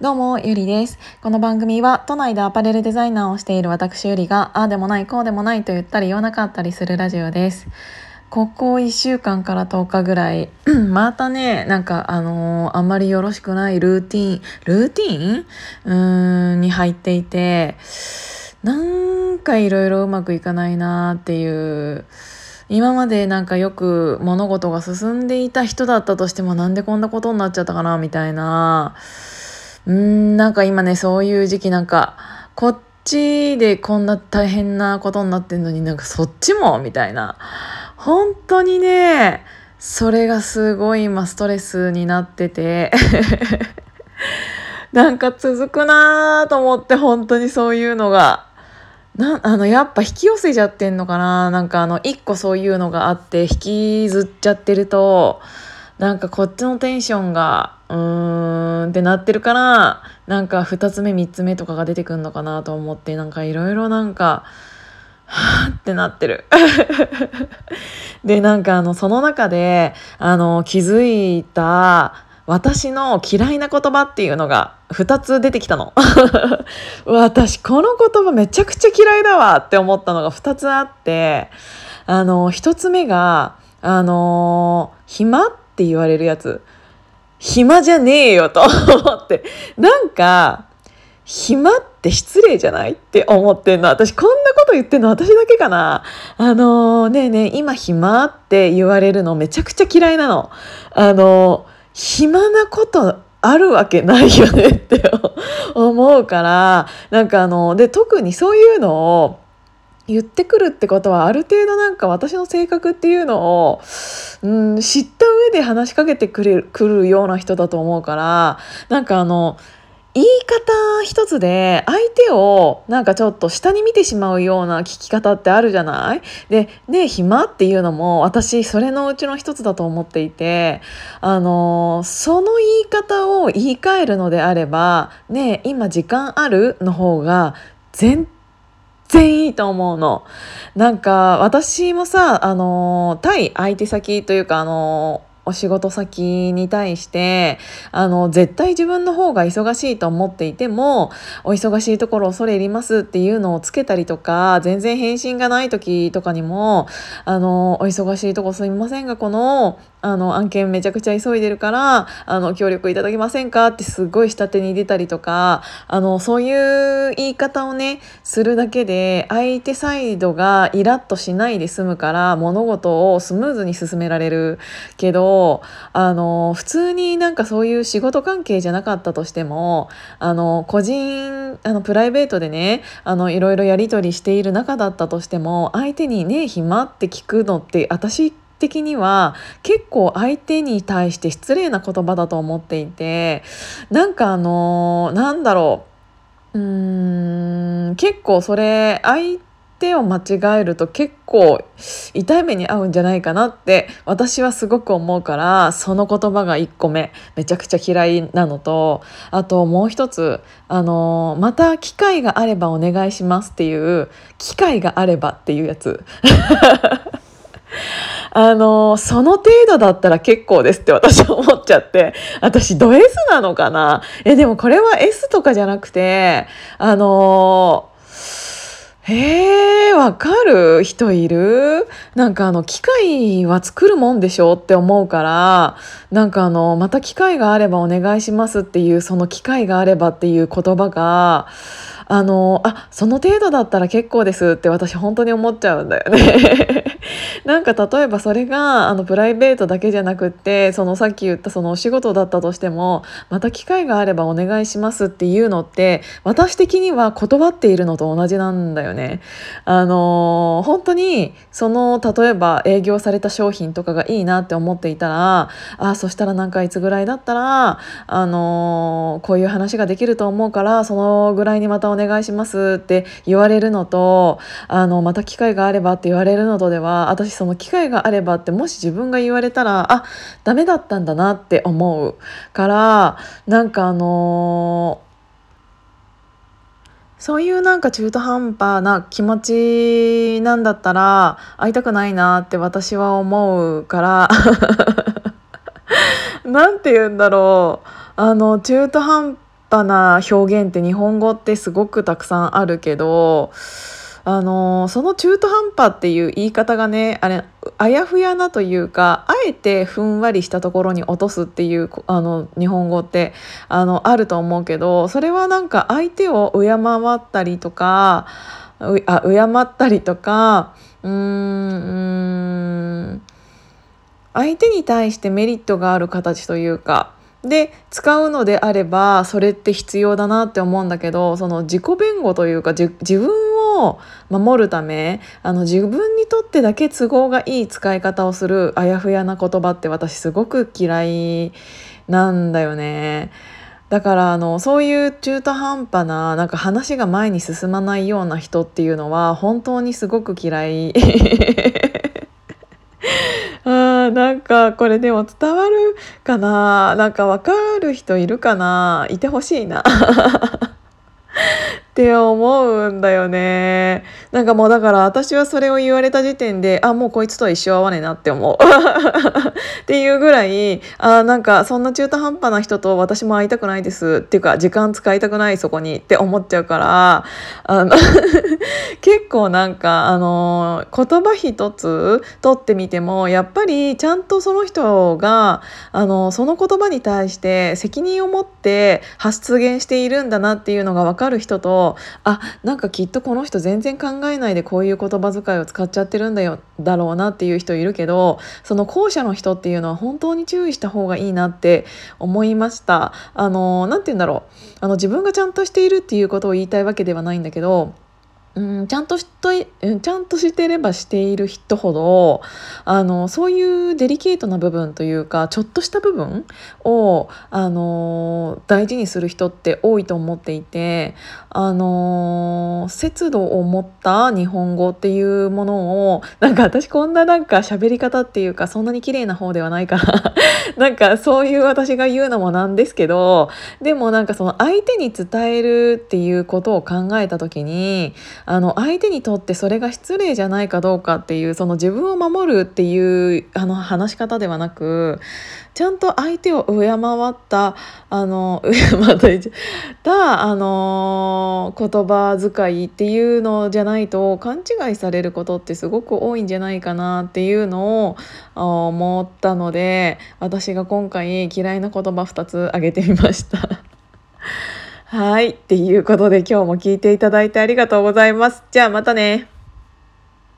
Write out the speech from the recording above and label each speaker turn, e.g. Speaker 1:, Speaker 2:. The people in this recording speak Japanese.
Speaker 1: どうも、ゆりです。この番組は、都内でアパレルデザイナーをしている私ゆりが、ああでもない、こうでもないと言ったり言わなかったりするラジオです。ここ1週間から10日ぐらい、またね、なんかあのー、あんまりよろしくないルーティン、ルーティン？うーん、に入っていて、なんかいろいろうまくいかないなーっていう、今までなんかよく物事が進んでいた人だったとしてもなんでこんなことになっちゃったかなみたいな、うん、なんか今ね、そういう時期なんか、こっちでこんな大変なことになってんのになんかそっちもみたいな。本当にね、それがすごい今ストレスになってて なんか続くなーと思って本当にそういうのが。なあのやっぱ引き寄せちゃってんのかななんかあの一個そういうのがあって引きずっちゃってるとなんかこっちのテンションがうーんってなってるからなんか2つ目3つ目とかが出てくんのかなと思ってなんかいろいろなんかはぁってなってる。でなんかあのその中であの気づいた私の嫌いな言葉っていうのが2つ出てきたの。私この言葉めちゃくちゃ嫌いだわって思ったのが2つあってあの1つ目があの暇っって言われるやつ。暇じゃねえよと思って。なんか、暇って失礼じゃないって思ってんの。私こんなこと言ってんの私だけかな。あのー、ねえねえ、今暇って言われるのめちゃくちゃ嫌いなの。あのー、暇なことあるわけないよねって思うから、なんかあの、で、特にそういうのを、言ってくるってことはある程度なんか私の性格っていうのを、うん、知った上で話しかけてくれくるような人だと思うからなんかあの言い方一つで相手をなんかちょっと下に見てしまうような聞き方ってあるじゃない？で、ね、暇っていうのも私それのうちの一つだと思っていて、あの、その言い方を言い換えるのであれば、ね、今時間あるの方が全然いいと思うの。なんか私もさ、あの、対相手先というか、あの、お仕事先に対してあの絶対自分の方が忙しいと思っていてもお忙しいところ恐れ入りますっていうのをつけたりとか全然返信がない時とかにもあのお忙しいとこすみませんがこのあの案件めちゃくちゃ急いでるからあの協力いただけませんか？ってすごい下手に出たりとかあのそういう言い方をねするだけで相手サイドがイラッとしないで済むから物事をスムーズに進められるけどあの普通になんかそういう仕事関係じゃなかったとしてもあの個人あのプライベートでねあのいろいろやり取りしている中だったとしても相手にね暇って聞くのって私的には結構相手に対して失礼な言葉だと思っていてなんかあのなんだろう。うーん結構それ相手を間違えると結構痛い目に遭うんじゃないかなって私はすごく思うからその言葉が1個目めちゃくちゃ嫌いなのとあともう一つあのまた機会があればお願いしますっていう機会があればっていうやつ。あの、その程度だったら結構ですって私は思っちゃって、私ド S なのかな？え、でもこれは S とかじゃなくて、あのえー、わかる？人いる？なんかあの、機械は作るもんでしょって思うから、なんかあの、また機会があればお願いしますっていう、その機会があればっていう言葉が、あの、あ、その程度だったら結構ですって私本当に思っちゃうんだよね なんか例えばそれがあのプライベートだけじゃなくってそのさっき言ったそのお仕事だったとしてもまた機会があればお願いしますっていうのって私的には断っているのと同じなんだよね。あの本当にその例えば営業された商品とかがいいなって思っていたらあそしたらなんかいつぐらいだったらあのこういう話ができると思うからそのぐらいにまたお願い願いしますって言われるのとあのまた機会があればって言われるのとでは私その機会があればってもし自分が言われたらあダメだったんだなって思うからなんかあのそういうなんか中途半端な気持ちなんだったら会いたくないなって私は思うから なんて言うんだろう。あの中途半ぱな表現って日本語ってすごくたくさんあるけどあのその中途半端っていう言い方がねあれあやふやなというかあえてふんわりしたところに落とすっていうあの日本語ってあのあると思うけどそれはなんか相手を敬ったりとかあ敬ったりとかうーん相手に対してメリットがある形というかで使うのであればそれって必要だなって思うんだけどその自己弁護というか自分を守るためあの自分にとってだけ都合がいい使い方をするあやふやな言葉って私すごく嫌いなんだよね。だからあのそういう中途半端ななんか話が前に進まないような人っていうのは本当にすごく嫌い。なんかこれでも伝わるかな？なんか分かる人いるかな？いてほしいな。って思うんだよね。なんかもうだから私はそれを言われた時点で、あ、もうこいつとは一生会わねえなって思う。っていうぐらい、あ、なんかそんな中途半端な人と私も会いたくないですっていうか時間使いたくないそこにって思っちゃうから、あの 結構なんかあの言葉一つ取ってみてもやっぱりちゃんとその人があのその言葉に対して責任を持って発言しているんだなっていうのが分かる人とあなんかきっとこの人全然考えないでこういう言葉遣いを使っちゃってるんだよだろうなっていう人いるけどその後者の人っていうのは本当に注意した方がいいなって思いました。あの何て言うんだろうあの自分がちゃんとしているっていうことを言いたいわけではないんだけどうん、ちゃんとしとちゃんとしてればしている人ほどあのそういうデリケートな部分というかちょっとした部分をあの大事にする人って多いと思っていてあの節度を持った日本語っていうものをなんか私こんななんか喋り方っていうかそんなに綺麗な方ではないから なんかそういう私が言うのもなんですけどでもなんかその相手に伝えるっていうことを考えた時にあの相手にとってそれが失礼じゃないかどうかっていうその自分を守るっていうあの話し方ではなくちゃんと相手を敬ったあの敬ったあの言葉遣いっていうのじゃないと勘違いされることってすごく多いんじゃないかなっていうのを思ったので私が今回嫌いな言葉2つ挙げてみました。はい。っていうことで今日も聞いていただいてありがとうございます。じゃあまたね。